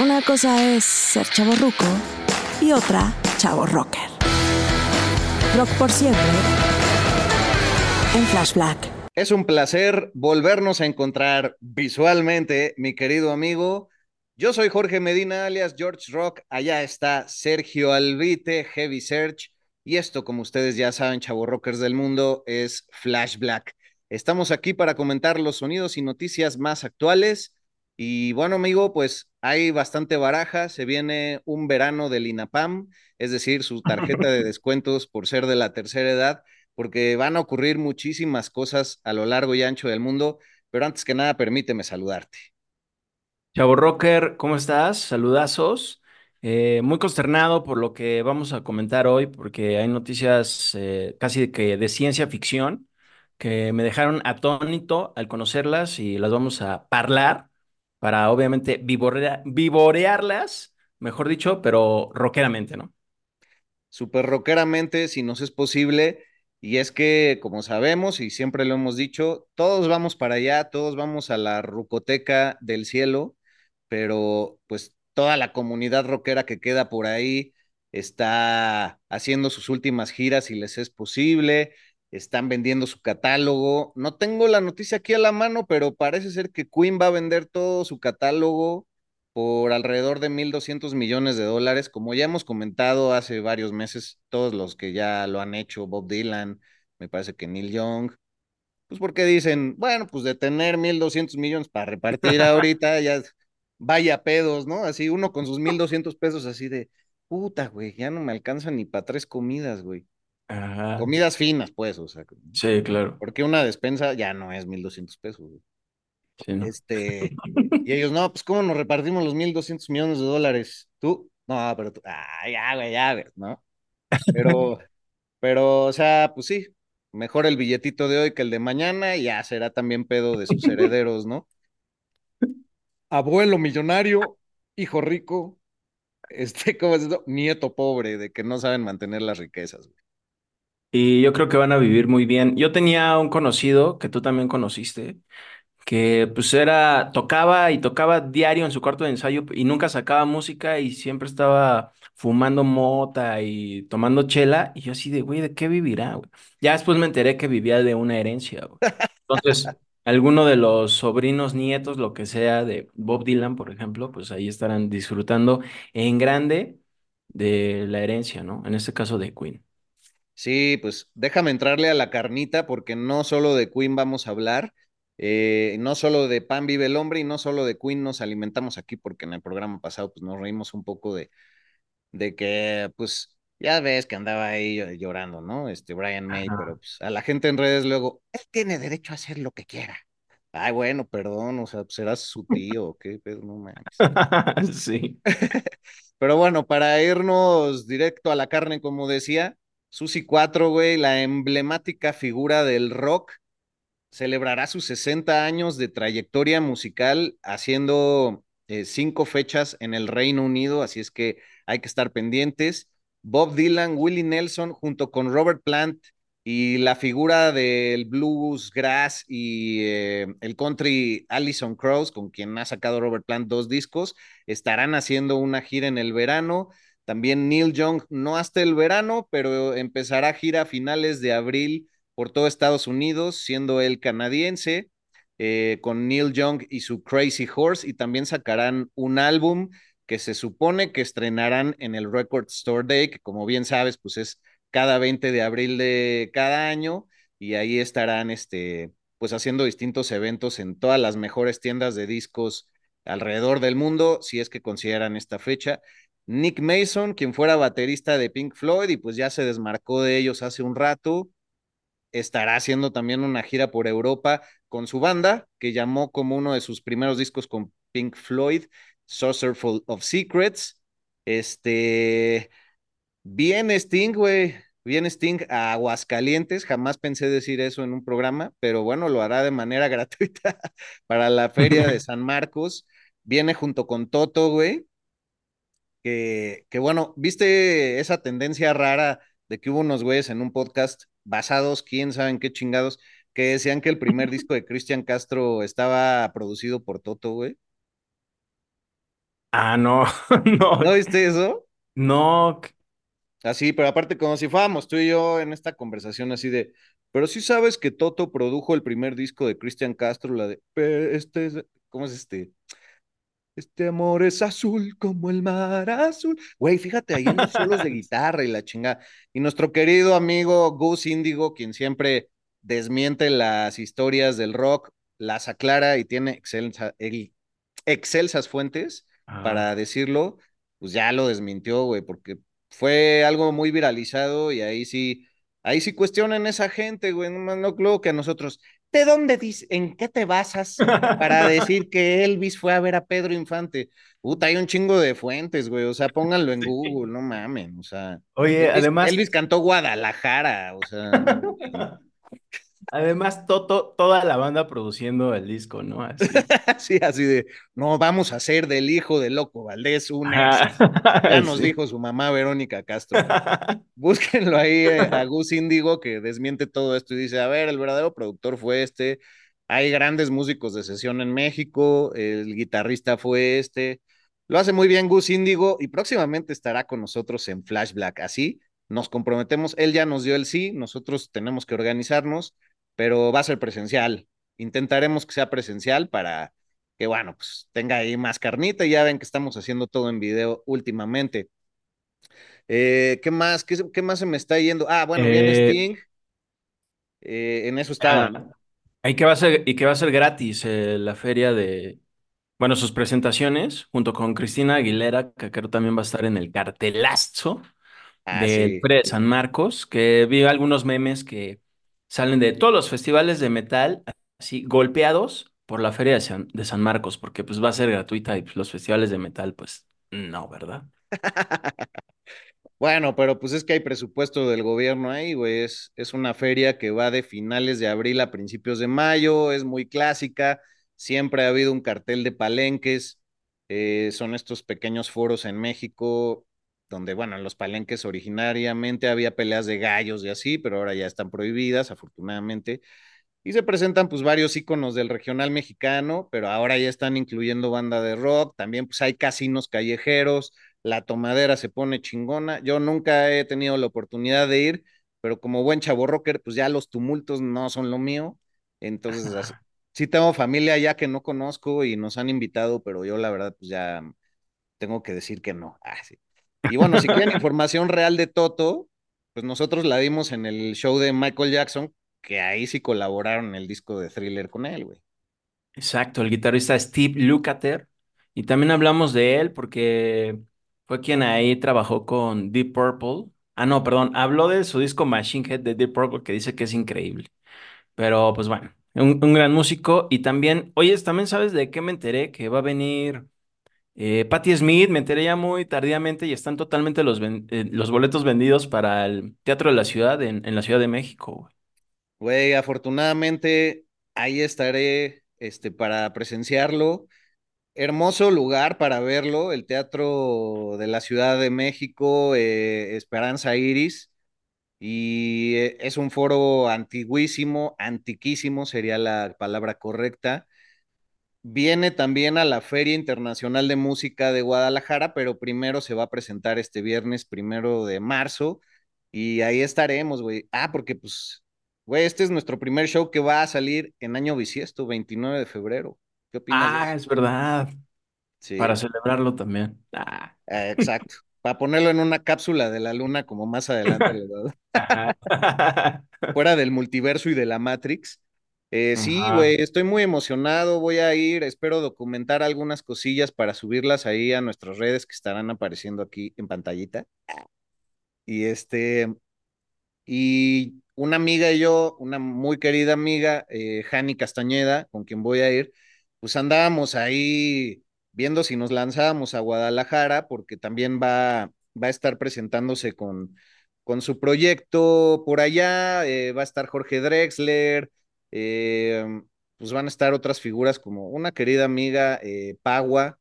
Una cosa es ser chavo ruco y otra chavo rocker. Rock por siempre en Flash Black. Es un placer volvernos a encontrar visualmente, mi querido amigo. Yo soy Jorge Medina, alias George Rock. Allá está Sergio Albite, Heavy Search. Y esto, como ustedes ya saben, chavo rockers del mundo, es Flash Black. Estamos aquí para comentar los sonidos y noticias más actuales. Y bueno, amigo, pues hay bastante baraja. Se viene un verano del INAPAM, es decir, su tarjeta de descuentos por ser de la tercera edad, porque van a ocurrir muchísimas cosas a lo largo y ancho del mundo. Pero antes que nada, permíteme saludarte. Chavo Rocker, ¿cómo estás? Saludazos. Eh, muy consternado por lo que vamos a comentar hoy, porque hay noticias eh, casi que de ciencia ficción que me dejaron atónito al conocerlas y las vamos a hablar para obviamente vivorearlas, mejor dicho, pero rockeramente, ¿no? Super rockeramente, si nos es posible. Y es que, como sabemos y siempre lo hemos dicho, todos vamos para allá, todos vamos a la rucoteca del cielo, pero pues toda la comunidad rockera que queda por ahí está haciendo sus últimas giras si les es posible, están vendiendo su catálogo. No tengo la noticia aquí a la mano, pero parece ser que Queen va a vender todo su catálogo por alrededor de 1.200 millones de dólares, como ya hemos comentado hace varios meses, todos los que ya lo han hecho, Bob Dylan, me parece que Neil Young, pues porque dicen, bueno, pues de tener 1.200 millones para repartir ahorita, ya vaya pedos, ¿no? Así uno con sus 1.200 pesos así de, puta, güey, ya no me alcanza ni para tres comidas, güey. Comidas finas, pues, o sea. Sí, claro. Porque una despensa ya no es 1.200 pesos. Sí, ¿no? Este, y ellos, no, pues, ¿cómo nos repartimos los 1.200 millones de dólares? ¿Tú? No, pero tú, ah, ya, güey, ya, güey, ¿no? Pero, pero, o sea, pues sí, mejor el billetito de hoy que el de mañana, y ya será también pedo de sus herederos, ¿no? Abuelo millonario, hijo rico, este, ¿cómo es eso? Nieto pobre, de que no saben mantener las riquezas, güey. Y yo creo que van a vivir muy bien. Yo tenía un conocido que tú también conociste, que pues era, tocaba y tocaba diario en su cuarto de ensayo y nunca sacaba música y siempre estaba fumando mota y tomando chela. Y yo así de, güey, ¿de qué vivirá? Güey? Ya después me enteré que vivía de una herencia. Güey. Entonces, alguno de los sobrinos, nietos, lo que sea de Bob Dylan, por ejemplo, pues ahí estarán disfrutando en grande de la herencia, ¿no? En este caso de Queen. Sí, pues déjame entrarle a la carnita porque no solo de Queen vamos a hablar, eh, no solo de pan vive el hombre y no solo de Queen nos alimentamos aquí porque en el programa pasado pues nos reímos un poco de, de que pues ya ves que andaba ahí llorando, ¿no? Este Brian May, pero pues a la gente en redes luego, él tiene derecho a hacer lo que quiera. Ay, bueno, perdón, o sea, serás su tío, ¿o qué? Pero no mames. sí. pero bueno, para irnos directo a la carne, como decía, Susi 4, güey, la emblemática figura del rock, celebrará sus 60 años de trayectoria musical haciendo eh, cinco fechas en el Reino Unido, así es que hay que estar pendientes. Bob Dylan, Willie Nelson, junto con Robert Plant y la figura del blues, grass y eh, el country Allison Krauss, con quien ha sacado Robert Plant dos discos, estarán haciendo una gira en el verano. También Neil Young, no hasta el verano, pero empezará gira a finales de abril por todo Estados Unidos, siendo él canadiense, eh, con Neil Young y su Crazy Horse, y también sacarán un álbum que se supone que estrenarán en el Record Store Day, que como bien sabes, pues es cada 20 de abril de cada año, y ahí estarán, este, pues haciendo distintos eventos en todas las mejores tiendas de discos alrededor del mundo, si es que consideran esta fecha. Nick Mason, quien fuera baterista de Pink Floyd y pues ya se desmarcó de ellos hace un rato, estará haciendo también una gira por Europa con su banda, que llamó como uno de sus primeros discos con Pink Floyd, Saucerful of Secrets. Este, bien Sting, güey, bien Sting a Aguascalientes, jamás pensé decir eso en un programa, pero bueno, lo hará de manera gratuita para la feria de San Marcos. Viene junto con Toto, güey, que, bueno, ¿viste esa tendencia rara de que hubo unos güeyes en un podcast basados, quién sabe en qué chingados, que decían que el primer disco de Cristian Castro estaba producido por Toto, güey? Ah, no, no, ¿No viste eso? no. Así, pero aparte, como si fuéramos tú y yo en esta conversación así de, pero sí sabes que Toto produjo el primer disco de Cristian Castro, la de, "Pe- este, es- ¿cómo es este? Este amor es azul como el mar azul. Güey, fíjate ahí en los solos de guitarra y la chingada. Y nuestro querido amigo Gus Índigo, quien siempre desmiente las historias del rock, las aclara y tiene excelsa- el- excelsas fuentes Ah. para decirlo, pues ya lo desmintió, güey, porque fue algo muy viralizado y ahí sí, ahí sí cuestionan esa gente, güey, no, no creo que a nosotros, ¿de dónde dices, en qué te basas para decir que Elvis fue a ver a Pedro Infante? Puta, hay un chingo de fuentes, güey, o sea, pónganlo en Sí. Google, no mamen, o sea, Oye, Elvis, además, Elvis cantó Guadalajara, o sea, además Toto, toda la banda produciendo el disco, ¿no? Así. Sí, así de, no, vamos a hacer del hijo de Loco Valdés un Ajá. éxito. Ya nos dijo su mamá Verónica Castro. Búsquenlo ahí eh, a Gus Índigo que desmiente todo esto y dice, a ver, el verdadero productor fue este, hay grandes músicos de sesión en México, el guitarrista fue este, lo hace muy bien Gus Índigo y próximamente estará con nosotros en Flash Black. Así nos comprometemos, él ya nos dio el sí, nosotros tenemos que organizarnos, pero va a ser presencial. Intentaremos que sea presencial para que, bueno, pues tenga ahí más carnita ya ven que estamos haciendo todo en video últimamente. Eh, ¿qué más? ¿Qué, qué más se me está yendo? Ah, bueno, viene Eh, Sting. eh, en eso estaba, ah, y que va a ser, y que va a ser gratis eh, la feria de, bueno, sus presentaciones, junto con Cristina Aguilera, que creo también va a estar en el cartelazo Ah, del sí. Feria de San Marcos, que vi algunos memes que salen de todos los festivales de metal, así golpeados por la Feria de San, Marcos, porque pues va a ser gratuita y pues, los festivales de metal, pues no, ¿verdad? Bueno, pero pues es que hay presupuesto del gobierno ahí, güey. Es, es una feria que va de finales de abril a principios de mayo, es muy clásica. Siempre ha habido un cartel de palenques. eh, son estos pequeños foros en México, donde, bueno, en los palenques originariamente había peleas de gallos y así, pero ahora ya están prohibidas, afortunadamente. Y se presentan pues varios íconos del regional mexicano, pero ahora ya están incluyendo banda de rock, también pues hay casinos callejeros, la tomadera se pone chingona. Yo nunca he tenido la oportunidad de ir, pero como buen chavo rocker, pues ya los tumultos no son lo mío. Entonces, así- sí tengo familia ya que no conozco y nos han invitado, pero yo la verdad pues ya tengo que decir que no. Ah, sí. Y bueno, si quieren información real de Toto, pues nosotros la dimos en el show de Michael Jackson, que ahí sí colaboraron en el disco de Thriller con él, güey. Exacto, el guitarrista Steve Lukather. Y también hablamos de él porque fue quien ahí trabajó con Deep Purple. Ah, no, perdón, habló de su disco Machine Head de Deep Purple que dice que es increíble. Pero pues bueno, un, un gran músico. Y también, oye, también sabes de qué me enteré que va a venir eh, Patti Smith. Me enteré ya muy tardíamente y están totalmente los, eh, los boletos vendidos para el Teatro de la Ciudad en, en la Ciudad de México. güey. Güey, afortunadamente ahí estaré este, para presenciarlo. Hermoso lugar para verlo, el Teatro de la Ciudad de México, eh, Esperanza Iris. Y eh, es un foro antiguísimo, antiquísimo sería la palabra correcta. Viene también a la Feria Internacional de Música de Guadalajara, pero primero se va a presentar este viernes primero de marzo y ahí estaremos, güey. Ah, porque pues, güey, este es nuestro primer show que va a salir en año bisiesto, 29 de febrero. ¿Qué opinas Ah, es verdad. Para Sí, celebrarlo también. Ah. eh, exacto. Para ponerlo en una cápsula de la luna como más adelante, ¿verdad? Fuera del multiverso y de la Matrix. Eh, sí, güey, estoy muy emocionado, voy a ir, espero documentar algunas cosillas para subirlas ahí a nuestras redes que estarán apareciendo aquí en pantallita. Y este, y una amiga y yo, una muy querida amiga, eh, Jani Castañeda, con quien voy a ir, pues andábamos ahí viendo si nos lanzábamos a Guadalajara, porque también va, va a estar presentándose con, con su proyecto por allá, eh, va a estar Jorge Drexler, eh, pues van a estar otras figuras como una querida amiga, eh, Pagua,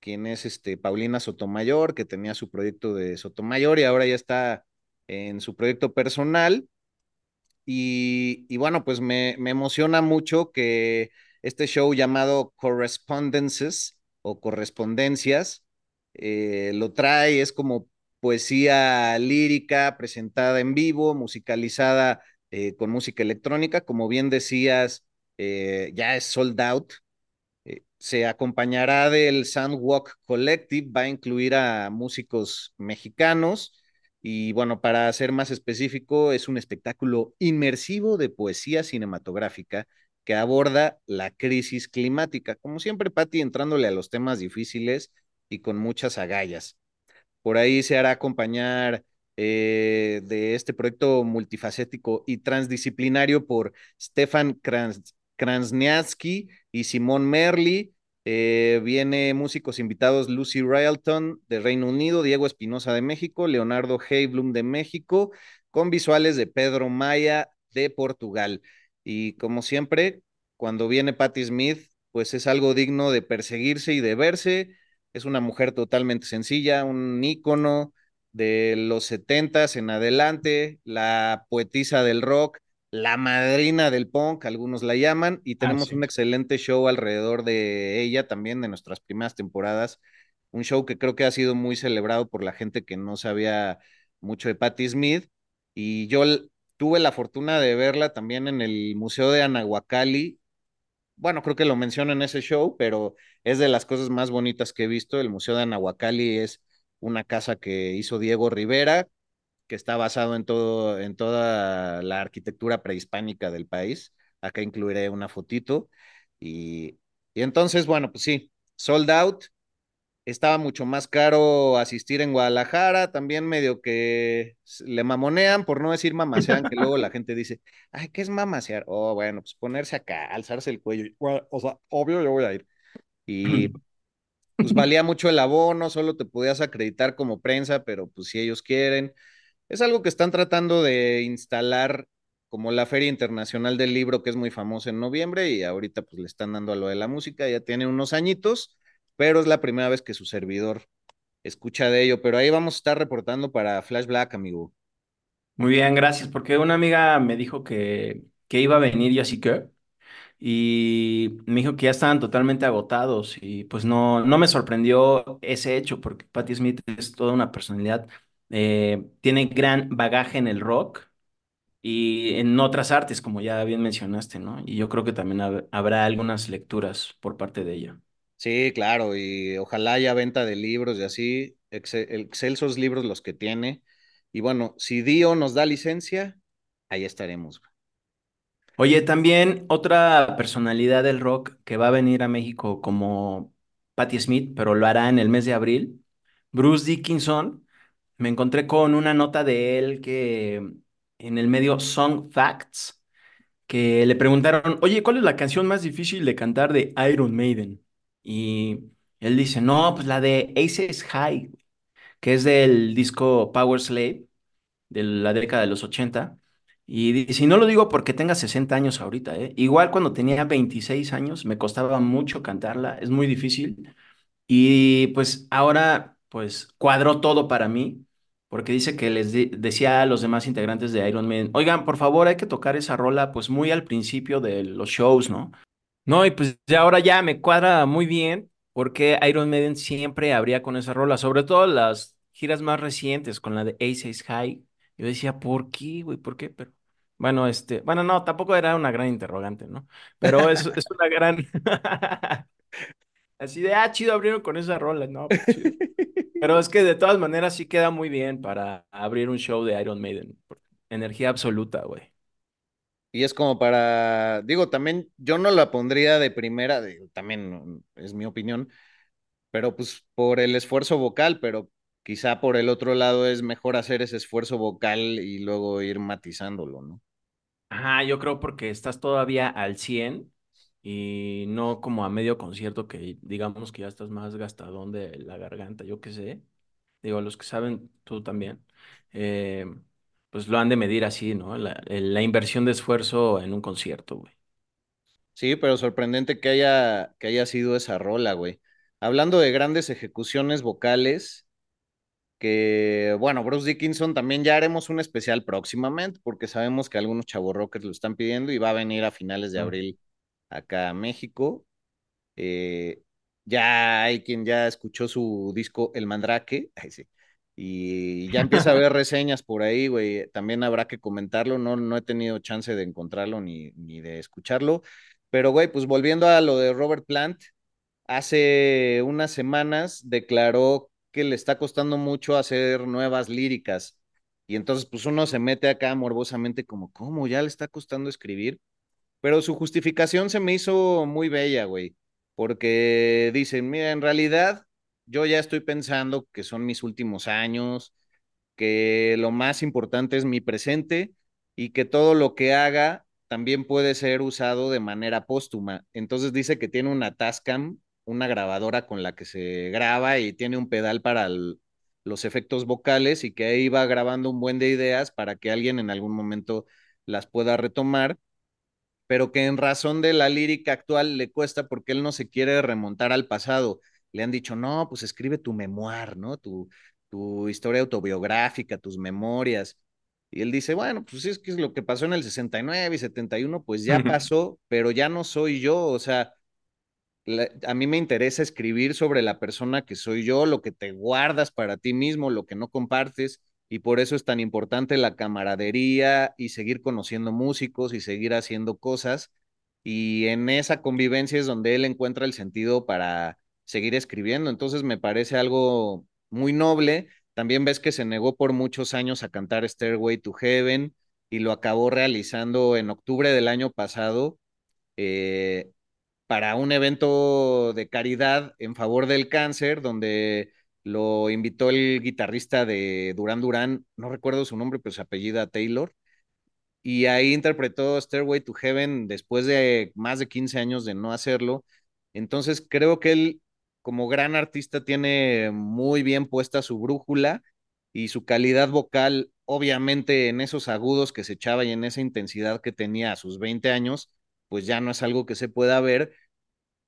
quien es este, Paulina Sotomayor, que tenía su proyecto de Sotomayor y ahora ya está en su proyecto personal. Y, y bueno, pues me, me, emociona mucho que este show llamado Correspondences o Correspondencias eh, lo trae, es como poesía lírica presentada en vivo, musicalizada eh, con música electrónica, como bien decías, eh, ya es sold out. Eh, se acompañará del Soundwalk Collective, va a incluir a músicos mexicanos y bueno, para ser más específico, es un espectáculo inmersivo de poesía cinematográfica que aborda la crisis climática. Como siempre, Patti, entrándole a los temas difíciles y con muchas agallas. Por ahí se hará acompañar eh, de este proyecto multifacético y transdisciplinario por Stefan Kranz, y Simón Merli. Eh, viene músicos invitados Lucy Railton de Reino Unido, Diego Espinosa de México, Leonardo Heiblum de México, con visuales de Pedro Maya de Portugal. Y como siempre, cuando viene Patti Smith, pues es algo digno de perseguirse y de verse. Es una mujer totalmente sencilla, un ícono de los setentas en adelante, la poetisa del rock, la madrina del punk, algunos la llaman, y tenemos sí. un excelente show alrededor de ella también de nuestras primeras temporadas. Un show que creo que ha sido muy celebrado por la gente que no sabía mucho de Patti Smith. Y yo tuve la fortuna de verla también en el Museo de Anahuacalli. Bueno, creo que lo menciono en ese show, pero es de las cosas más bonitas que he visto. El Museo de Anahuacalli es una casa que hizo Diego Rivera, que está basado en todo, en toda la arquitectura prehispánica del país. Acá incluiré una fotito. Y, y entonces, bueno, pues sí, sold out. Estaba mucho más caro asistir en Guadalajara, también medio que le mamonean, por no decir mamasean, que luego la gente dice, ay, ¿qué es mamasear? Oh, bueno, pues ponerse acá, alzarse el cuello. y, "Bueno, o sea, obvio yo voy a ir. Y pues valía mucho el abono, solo te podías acreditar como prensa, pero pues si ellos quieren. Es algo que están tratando de instalar como la Feria Internacional del Libro, que es muy famosa en noviembre, y ahorita pues le están dando a lo de la música, ya tiene unos añitos, pero es la primera vez que su servidor escucha de ello. Pero ahí vamos a estar reportando para Flash Black, amigo. Muy bien, gracias, porque una amiga me dijo que, que iba a venir y así que, y me dijo que ya estaban totalmente agotados y pues no, no me sorprendió ese hecho, porque Patti Smith es toda una personalidad, eh, tiene gran bagaje en el rock y en otras artes, como ya bien mencionaste, ¿no? Y yo creo que también hab- habrá algunas lecturas por parte de ella. Sí, claro, y ojalá haya venta de libros y así, exce- excelsos libros los que tiene. Y bueno, si Dio nos da licencia, ahí estaremos. Oye, también otra personalidad del rock que va a venir a México como Patti Smith, pero lo hará en el mes de abril, Bruce Dickinson. Me encontré con una nota de él que en el medio Song Facts, que le preguntaron, oye, ¿cuál es la canción más difícil de cantar de Iron Maiden? Y él dice, no, pues la de Aces High, que es del disco Power Slave de la década de los 80. Y y no lo digo porque tenga 60 años ahorita, ¿eh? Igual cuando tenía 26 años me costaba mucho cantarla, es muy difícil. Y pues ahora pues cuadró todo para mí, porque dice que les de- decía a los demás integrantes de Iron Maiden, oigan, por favor, hay que tocar esa rola pues muy al principio de los shows, ¿no? No, y pues ya ahora ya me cuadra muy bien porque Iron Maiden siempre abría con esa rola, sobre todo las giras más recientes con la de Ace High. Yo decía, ¿por qué, güey? ¿Por qué? Pero bueno, este, bueno, no, tampoco era una gran interrogante, ¿no? Pero es, es una gran, así de, ah, chido, abrieron con esa rola, no, pues. Pero es que de todas maneras sí queda muy bien para abrir un show de Iron Maiden. Energía absoluta, güey. Y es como para, digo, también yo no la pondría de primera, también es mi opinión, pero pues por el esfuerzo vocal, pero quizá por el otro lado es mejor hacer ese esfuerzo vocal y luego ir matizándolo, ¿no? Ajá, yo creo porque estás todavía al 100 y no como a medio concierto que digamos que ya estás más gastadón de la garganta, yo qué sé. Digo, los que saben, tú también, eh, pues lo han de medir así, ¿no? La, la inversión de esfuerzo en un concierto, güey. Sí, pero sorprendente que haya, que haya sido esa rola, güey. Hablando de grandes ejecuciones vocales, que bueno, Bruce Dickinson también ya haremos un especial próximamente, porque sabemos que algunos chavos rockers lo están pidiendo y va a venir a finales de abril acá a México. Eh, Ya hay quien ya escuchó su disco El Mandrake. Ay, sí. Y ya empieza a haber reseñas por ahí, güey. También habrá que comentarlo. No, no he tenido chance de encontrarlo ni, ni de escucharlo. Pero, güey, pues volviendo a lo de Robert Plant, hace unas semanas declaró que le está costando mucho hacer nuevas líricas. Y entonces, pues uno se mete acá morbosamente como, ¿cómo? ¿Ya le está costando escribir? Pero su justificación se me hizo muy bella, güey, porque dicen, mira, en realidad yo ya estoy pensando que son mis últimos años, que lo más importante es mi presente y que todo lo que haga también puede ser usado de manera póstuma. Entonces dice que tiene una Tascam, una grabadora con la que se graba y tiene un pedal para el- los efectos vocales y que ahí va grabando un buen de ideas para que alguien en algún momento las pueda retomar pero que en razón de la lírica actual le cuesta porque él no se quiere remontar al pasado. Le han dicho, no, pues escribe tu memoir, ¿no? Tu, tu historia autobiográfica, tus memorias. Y él dice, bueno, pues es que es lo que pasó en el 69 y 71, pues ya pasó, pero ya no soy yo, o sea, a mí me interesa escribir sobre la persona que soy yo, lo que te guardas para ti mismo, lo que no compartes, y por eso es tan importante la camaradería y seguir conociendo músicos y seguir haciendo cosas. Y en esa convivencia es donde él encuentra el sentido para seguir escribiendo. Entonces me parece algo muy noble. También ves que se negó por muchos años a cantar Stairway to Heaven y lo acabó realizando en octubre del año pasado. eh, para un evento de caridad en favor del cáncer, donde lo invitó el guitarrista de Duran Duran, no recuerdo su nombre, pero su apellida Taylor, y ahí interpretó Stairway to Heaven después de más de 15 años de no hacerlo. Entonces creo que él, como gran artista, tiene muy bien puesta su brújula y su calidad vocal, obviamente en esos agudos que se echaba y en esa intensidad que tenía a sus 20 años, pues ya no es algo que se pueda ver,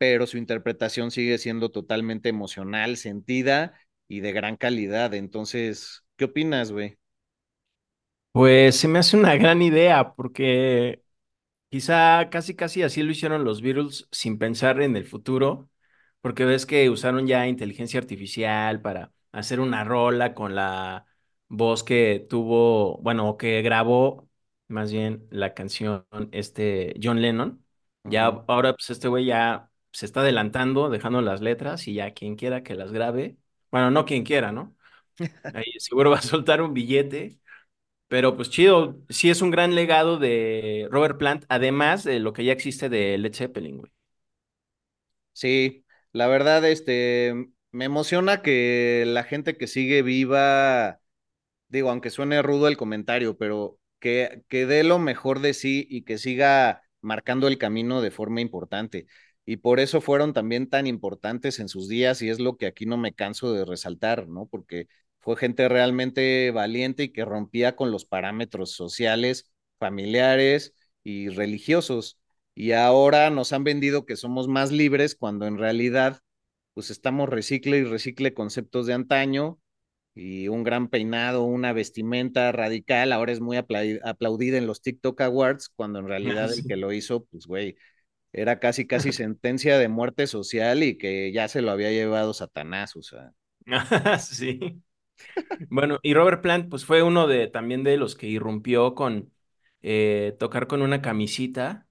pero su interpretación sigue siendo totalmente emocional, sentida y de gran calidad. Entonces, ¿qué opinas, güey? Pues se me hace una gran idea porque quizá casi casi así lo hicieron los Beatles sin pensar en el futuro, porque ves que usaron ya inteligencia artificial para hacer una rola con la voz que tuvo, bueno, que grabó más bien la canción este John Lennon. Ya ahora pues este güey ya se está adelantando, dejando las letras y ya quien quiera que las grabe, bueno, no quien quiera, ¿no? Ahí seguro va a soltar un billete. Pero pues chido, sí es un gran legado de Robert Plant, además de lo que ya existe de Led Zeppelin, güey. Sí, la verdad, este, me emociona que la gente que sigue viva digo, aunque suene rudo el comentario, pero que, que dé lo mejor de sí y que siga marcando el camino de forma importante. Y por eso fueron también tan importantes en sus días y es lo que aquí no me canso de resaltar, ¿no? Porque fue gente realmente valiente y que rompía con los parámetros sociales, familiares y religiosos. Y ahora nos han vendido que somos más libres cuando en realidad pues estamos recicle y recicle conceptos de antaño y un gran peinado, una vestimenta radical, ahora es muy apla- aplaudida en los TikTok Awards, cuando en realidad el que lo hizo, pues güey, era casi casi sentencia de muerte social y que ya se lo había llevado Satanás, o sea. Sí. Bueno, y Robert Plant, pues fue uno de también de los que irrumpió con eh, tocar con una camisita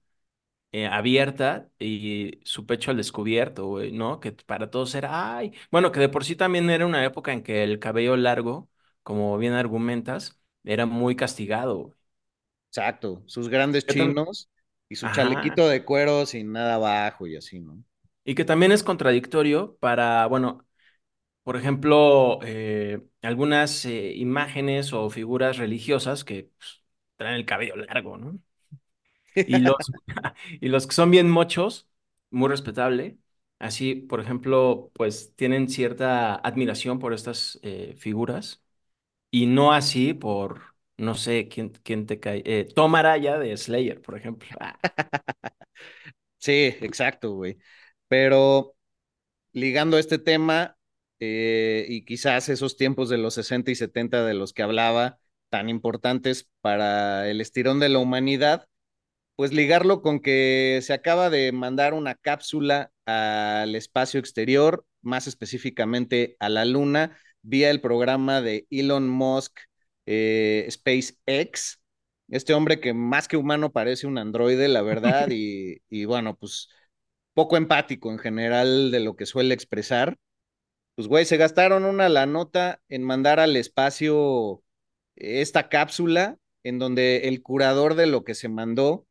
eh, abierta y su pecho al descubierto, güey, ¿no? Que para todos era, ay, bueno, que de por sí también era una época en que el cabello largo, como bien argumentas, era muy castigado, güey. Exacto, sus grandes chinos y su Ajá. chalequito de cuero sin nada abajo y así, ¿no? Y que también es contradictorio para, bueno, por ejemplo, eh, algunas eh, imágenes o figuras religiosas que pues, traen el cabello largo, ¿no? Y los, y los que son bien mochos, muy respetable, así, por ejemplo, pues tienen cierta admiración por estas eh, figuras y no así por, no sé, quién, quién te cae, eh, Tom Araya de Slayer, por ejemplo. Sí, exacto, güey. Pero ligando este tema eh, y quizás esos tiempos de los 60 y 70 de los que hablaba, tan importantes para el estirón de la humanidad, pues ligarlo con que se acaba de mandar una cápsula al espacio exterior, más específicamente a la Luna, vía el programa de Elon Musk eh, SpaceX. Este hombre que más que humano parece un androide, la verdad, y, y bueno, pues poco empático en general de lo que suele expresar. Pues, güey, se gastaron una la nota en mandar al espacio esta cápsula en donde el curador de lo que se mandó,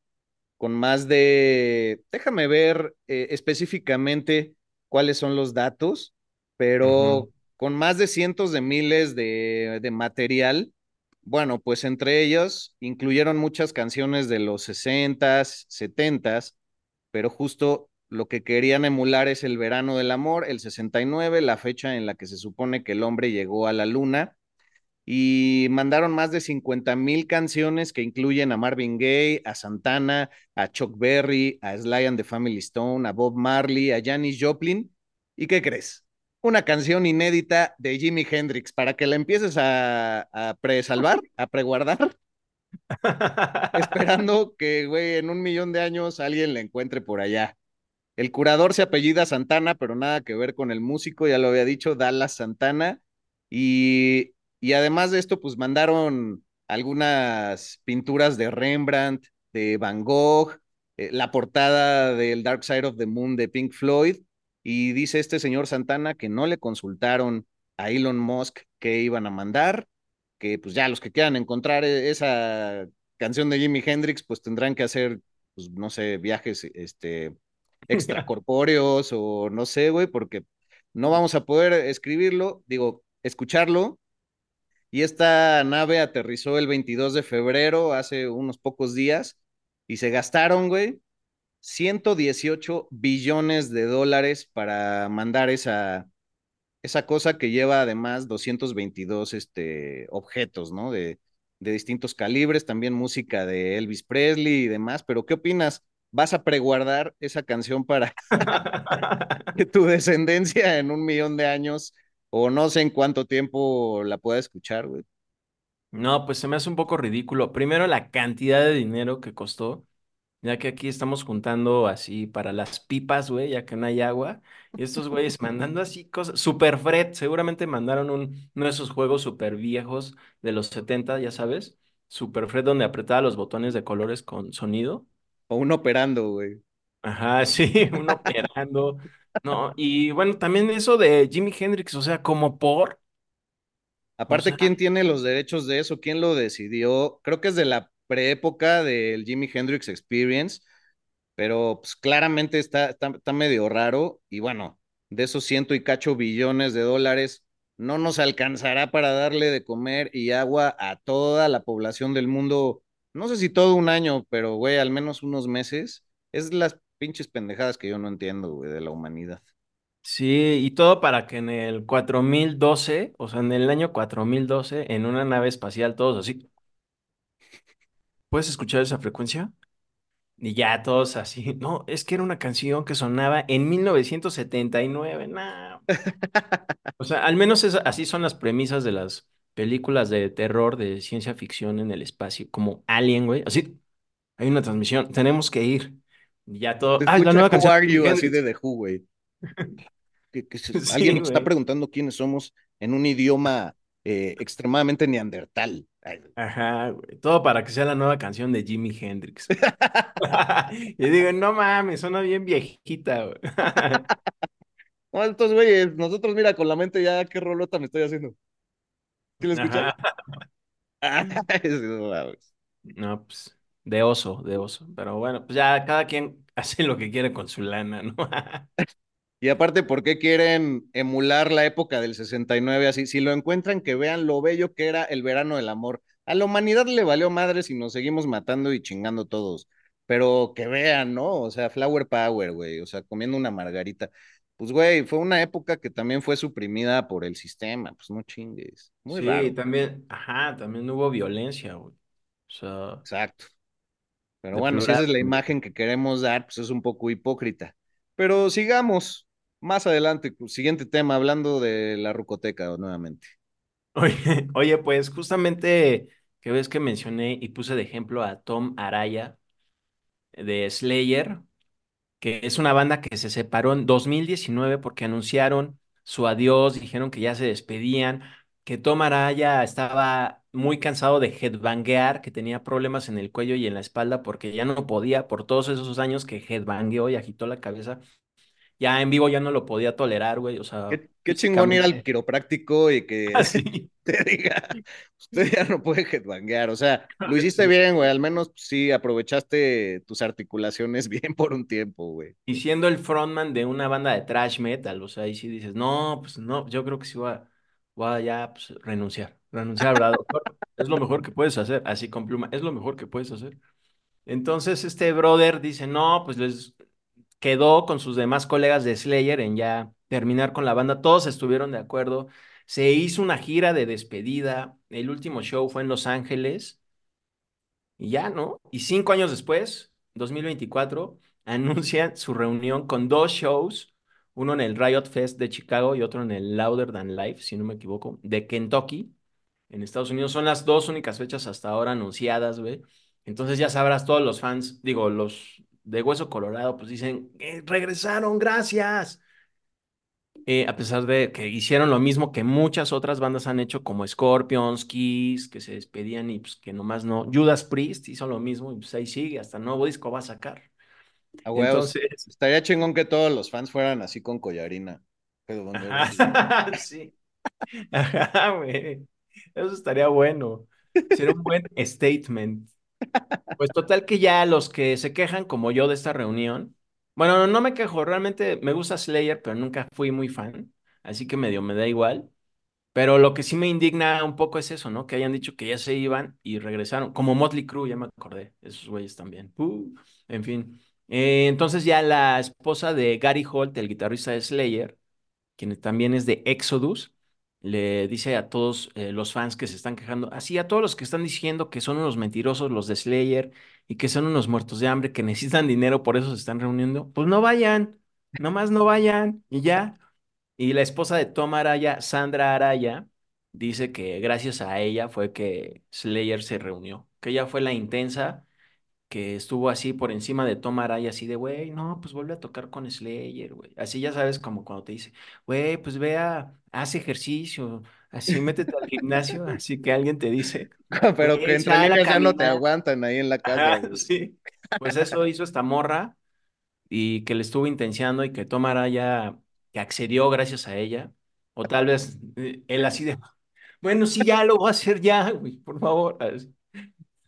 con más de, déjame ver eh, específicamente cuáles son los datos, pero con más de cientos de miles de, de material, bueno, pues entre ellos incluyeron muchas canciones de los 60s, 70s, pero justo lo que querían emular es el verano del amor, el 69, la fecha en la que se supone que el hombre llegó a la luna y mandaron más de 50 mil canciones que incluyen a Marvin Gaye, a Santana, a Chuck Berry, a Sly and the Family Stone, a Bob Marley, a Janis Joplin. ¿Y qué crees? Una canción inédita de Jimi Hendrix para que la empieces a, a pre-salvar, a preguardar, esperando que, güey, en un millón de años alguien la encuentre por allá. El curador se apellida Santana, pero nada que ver con el músico, ya lo había dicho, Dallas Santana. Y, y además de esto, pues mandaron algunas pinturas de Rembrandt, de Van Gogh, eh, la portada del Dark Side of the Moon de Pink Floyd. Y dice este señor Santana que no le consultaron a Elon Musk qué iban a mandar, que pues ya los que quieran encontrar e-, esa canción de Jimi Hendrix, pues tendrán que hacer, pues no sé, viajes, este extracorpóreos o no sé, güey, porque no vamos a poder escribirlo, digo, escucharlo. Y esta nave aterrizó el 22 de febrero, hace unos pocos días, y se gastaron, güey, 118 billones de dólares para mandar esa, esa cosa que lleva además 222 este, objetos, ¿no? De, de distintos calibres, también música de Elvis Presley y demás, pero ¿qué opinas? ¿Vas a preguardar esa canción para que tu descendencia en un millón de años o no sé en cuánto tiempo la pueda escuchar, güey? No, pues se me hace un poco ridículo. Primero, la cantidad de dinero que costó, ya que aquí estamos juntando así para las pipas, güey, ya que no hay agua. Y estos güeyes mandando así cosas. Super Fred, seguramente mandaron un, uno de esos juegos super viejos de los 70, ya sabes. Super Fred, donde apretaba los botones de colores con sonido. O un operando, güey. Ajá, sí, uno operando. No, y bueno, también eso de Jimi Hendrix, o sea, como por. O Aparte, sea, ¿quién tiene los derechos de eso? ¿Quién lo decidió? Creo que es de la preépoca del Jimi Hendrix Experience, pero pues claramente está, está, está medio raro y bueno, de esos ciento y cacho billones de dólares, no nos alcanzará para darle de comer y agua a toda la población del mundo, no sé si todo un año, pero güey, al menos unos meses. Es las pinches pendejadas que yo no entiendo, güey, de la humanidad. Sí, y todo para que en el 4012, o sea, en el año 4012, en una nave espacial, todos así. ¿Puedes escuchar esa frecuencia? Y ya todos así. No, es que era una canción que sonaba en 1979. No. O sea, al menos es- así son las premisas de las películas de terror, de ciencia ficción en el espacio, como Alien, güey. Así, hay una transmisión, tenemos que ir. Y ya todo. Ah, la nueva canción Are You así de. The Who, güey. que, que se- alguien nos está preguntando quiénes somos en un idioma eh, extremadamente neandertal. Ajá, güey. Todo para que sea la nueva canción de Jimi Hendrix. Y digo, no mames, suena bien viejita, güey. no, estos güeyes, nosotros mira con la mente ya qué rolota me estoy haciendo. ¿Sí lo escuchas? No, pues, de oso, de oso. Pero bueno, pues ya cada quien hace lo que quiere con su lana, ¿no? Y aparte, ¿por qué quieren emular la época del 69 así? Si lo encuentran, que vean lo bello que era el verano del amor. A la humanidad le valió madre si nos seguimos matando y chingando todos. Pero que vean, ¿no? O sea, Flower Power, güey. O sea, comiendo una margarita. Pues, güey, fue una época que también fue suprimida por el sistema. Pues no chingues. Muy Sí, raro. también, ajá, también hubo violencia, güey. O sea, Exacto. Pero bueno, si esa es la imagen que queremos dar, pues es un poco hipócrita. Pero sigamos más adelante, siguiente tema, hablando de la rucoteca nuevamente. Oye, oye, pues justamente que ves que mencioné y puse de ejemplo a Tom Araya de Slayer. que es una banda que se separó en 2019 porque anunciaron su adiós, dijeron que ya se despedían, que Tom Araya estaba muy cansado de headbanguear, que tenía problemas en el cuello y en la espalda porque ya no podía por todos esos años que headbangueó y agitó la cabeza. Ya en vivo ya no lo podía tolerar, güey, o sea, Qué, qué chingón ir al quiropráctico y que Así. te diga, usted ya no puede headbanguear. O sea, lo hiciste bien, güey. Al menos sí aprovechaste tus articulaciones bien por un tiempo, güey. Y siendo el frontman de una banda de thrash metal, o sea, ahí sí dices, no, pues no, yo creo que sí voy a, voy a ya pues, renunciar, renunciar, ¿verdad, doctor? Es lo mejor que puedes hacer, así con pluma, es lo mejor que puedes hacer. Entonces este brother dice, no, pues les quedó con sus demás colegas de Slayer en ya terminar con la banda, todos estuvieron de acuerdo, se hizo una gira de despedida, el último show fue en Los Ángeles. Y ya, ¿no? Y cinco años después, 2024, anuncian su reunión con dos shows, uno en el Riot Fest de Chicago y otro en el Louder Than Life, si no me equivoco, de Kentucky, en Estados Unidos. Son las dos únicas fechas hasta ahora anunciadas, güey. Entonces ya sabrás, todos los fans, digo, los de Hueso Colorado, pues dicen, "Eh, regresaron, gracias. Eh, a pesar de que hicieron lo mismo que muchas otras bandas han hecho, como Scorpions, Kiss, que se despedían y pues que nomás no. Judas Priest hizo lo mismo y pues ahí sigue, hasta nuevo disco va a sacar. A huevos. Entonces, Estaría chingón que todos los fans fueran así con collarina. Ajá, sí. Ajá, güey. Eso estaría bueno. Sería un buen statement. Pues total que ya los que se quejan como yo de esta reunión, bueno, no, me quejo, realmente me gusta Slayer, pero nunca fui muy fan, así que medio me da igual. Pero lo que sí me indigna un poco es eso, ¿no? Que hayan dicho que ya se iban y regresaron, como Motley Crue, ya me acordé, esos güeyes también. Uh, en fin. Eh, entonces ya la esposa de Gary Holt, el guitarrista de Slayer, quien también es de Exodus, le dice a todos eh, los fans que se están quejando, así a todos los que están diciendo que son unos mentirosos los de Slayer y que son unos muertos de hambre, que necesitan dinero, por eso se están reuniendo, pues no vayan, nomás no vayan y ya. Y la esposa de Tom Araya, Sandra Araya, dice que gracias a ella fue que Slayer se reunió, que ella fue la intensa que estuvo así por encima de Tom Araya, así de, güey, no, pues vuelve a tocar con Slayer, güey. Así ya sabes, como cuando te dice, güey, pues vea, haz ejercicio, así métete al gimnasio, así que alguien te dice, Pero que entre líneas ya no te aguantan ahí en la casa, sí. Pues eso hizo esta morra y que le estuvo intenciando y que Tom Araya, que accedió gracias a ella, o tal vez eh, él así de, bueno, sí, ya lo voy a hacer ya, güey, por favor.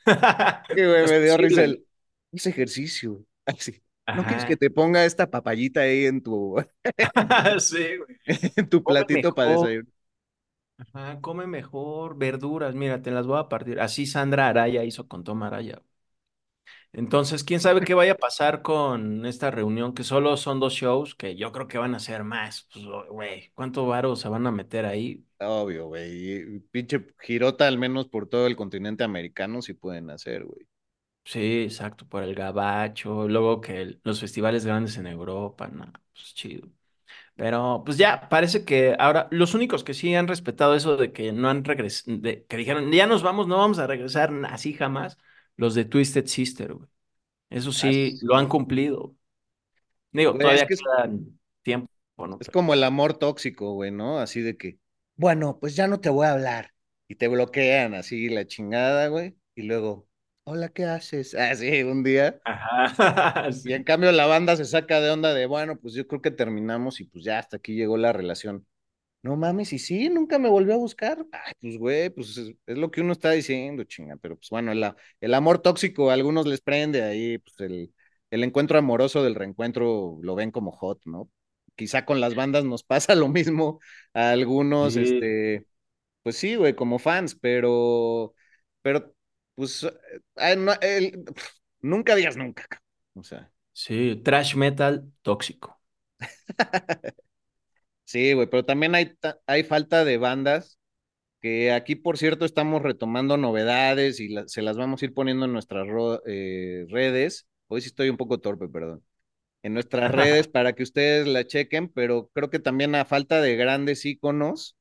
Sí, güey, me dio risa el ese ejercicio. Así. ¿No quieres que te ponga esta papayita ahí en tu, Sí, güey. en tu platito para mejor. desayunar? Ajá, come mejor, verduras, mira, te las voy a partir. Así Sandra Araya hizo con Tom Araya. Entonces, quién sabe qué vaya a pasar con esta reunión, que solo son dos shows, que yo creo que van a ser más. Pues, güey, ¿cuánto varo se van a meter ahí? Obvio, güey. Pinche girota, al menos por todo el continente americano, sí pueden hacer, güey. Sí, exacto, por el gabacho, luego que el- los festivales grandes en Europa, no, pues chido. Pero pues ya, parece que ahora los únicos que sí han respetado eso de que no han regresado, que dijeron, ya nos vamos, no vamos a regresar así jamás, los de Twisted Sister, güey. Eso Ah, sí, lo han cumplido. Digo, Güey, es todavía que es, quedan tiempo, ¿no? es Pero, como el amor tóxico, güey, ¿no? Así de que, bueno, pues ya no te voy a hablar. Y te bloquean así la chingada, güey. Y luego, hola, ¿qué haces? Así, un día. ajá, Y en cambio la banda se saca de onda de, bueno, pues yo creo que terminamos y pues ya hasta aquí llegó la relación. No mames, y sí, nunca me volvió a buscar. Ay, pues güey, pues es, es lo que uno está diciendo, chinga. Pero pues bueno, el, amor tóxico a algunos les prende ahí, pues el, el encuentro amoroso del reencuentro lo ven como hot, ¿no? Quizá con las bandas nos pasa lo mismo a algunos, Sí, este, pues sí, güey, como fans, pero, pero, pues, eh, ay, no, el- nunca digas nunca, o sea. sí, trash metal tóxico. Sí, güey, pero también hay, hay falta de bandas que aquí, por cierto, estamos retomando novedades y la- se las vamos a ir poniendo en nuestras ro- eh, redes. Hoy sí estoy un poco torpe, perdón. En nuestras redes para que ustedes la chequen, pero creo que también a falta de grandes íconos,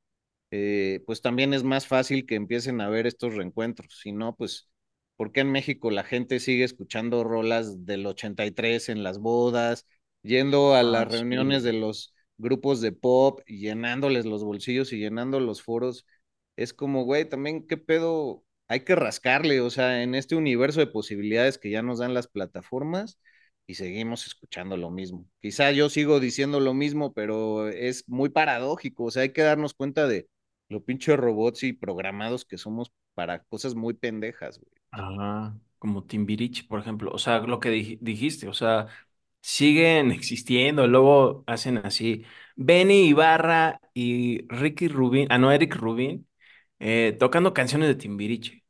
eh, pues también es más fácil que empiecen a ver estos reencuentros. Si no, pues, ¿por qué en México la gente sigue escuchando rolas del 83 en las bodas? yendo a Ah, las sí, reuniones de los grupos de pop llenándoles los bolsillos y llenando los foros. Es como, güey, también qué pedo, hay que rascarle, o sea, en este universo de posibilidades que ya nos dan las plataformas y seguimos escuchando lo mismo. Quizá yo sigo diciendo lo mismo, pero es muy paradójico, o sea, hay que darnos cuenta de lo pinche robots y programados que somos para cosas muy pendejas, güey. Ah, como Timbiriche, por ejemplo. O sea, lo que dij- dijiste, o sea, siguen existiendo, luego hacen así. Benny Ibarra y Ricky Rubin, ah, no, Eric Rubin, eh, tocando canciones de Timbiriche.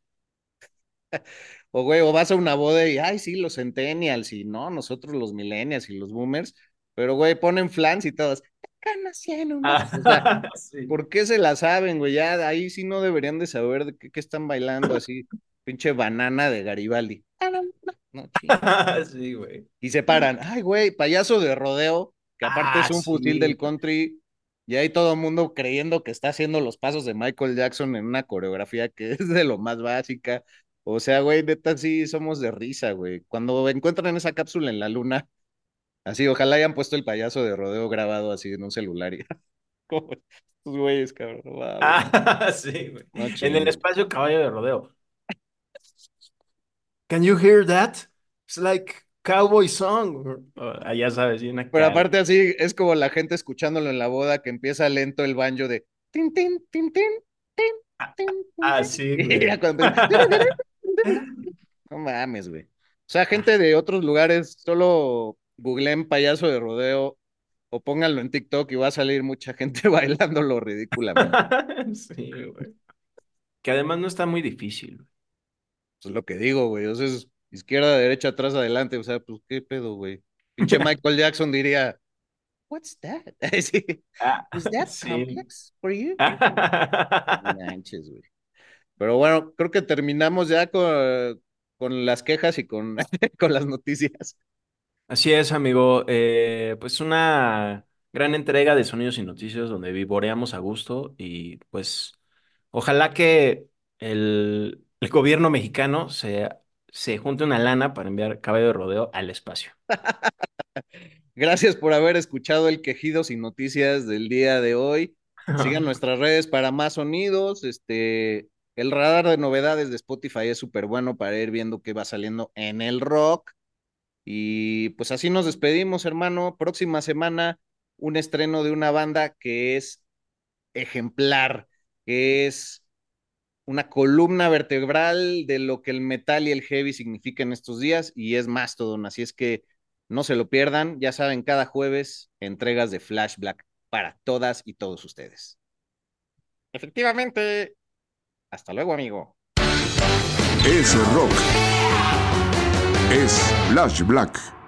O, güey, o vas a una boda y, ay, sí, los centennials y no, nosotros los millennials y los boomers, pero, güey, ponen flans y todas, O sea, Ah, sí. ¿por qué se la saben, güey? Ya ahí sí no deberían de saber de qué, qué están bailando así, pinche banana de Garibaldi. Ah, no. Sí, güey. Y se paran, ay, güey, payaso de rodeo, que aparte es Ah, un fusil sí. del country, y ahí todo el mundo creyendo que está haciendo los pasos de Michael Jackson en una coreografía que es de lo más básica. O sea, güey, neta, sí somos de risa, güey. Cuando encuentran esa cápsula en la luna, así, ojalá hayan puesto el payaso de rodeo grabado así en un celular y como estos güeyes, cabrón, Ah, sí, güey. no En el espacio caballo de rodeo. Can you hear that? It's like cowboy song. Oh, ah, ya sabes, y una Pero aparte así, es como la gente escuchándolo en la boda que empieza lento el banjo de tin, tin, tin, tin, tin, Ah, tin, tin, ah, sí, güey. cuando No mames, güey. O sea, gente de otros lugares, solo googleen payaso de rodeo o pónganlo en TikTok y va a salir mucha gente bailándolo ridículamente. Sí, güey. Que además no está muy difícil. güey. Eso es lo que digo, güey. O sea, es izquierda, derecha, atrás, adelante. O sea, pues, ¿qué pedo, güey? Pinche Michael Jackson diría, What's that? Sí. Ah, Is that sí. complex for you? Manches, güey. Pero bueno, creo que terminamos ya con, con las quejas y con, con las noticias. Así es, amigo. Eh, pues una gran entrega de Sonidos y Noticias donde vivoreamos a gusto y pues ojalá que el, el gobierno mexicano se, se junte una lana para enviar caballo de rodeo al espacio. Gracias por haber escuchado el Quejidos y Noticias del día de hoy. Sigan nuestras redes para más sonidos. Este, el radar de novedades de Spotify es súper bueno para ir viendo qué va saliendo en el rock. Y pues así nos despedimos, hermano. Próxima semana, un estreno de una banda que es ejemplar, que es una columna vertebral de lo que el metal y el heavy significan estos días y es Mastodon. Así es que no se lo pierdan. Ya saben, cada jueves entregas de Flash Black para todas y todos ustedes. Efectivamente. Hasta luego, amigo. Es rock. Es Flash Black.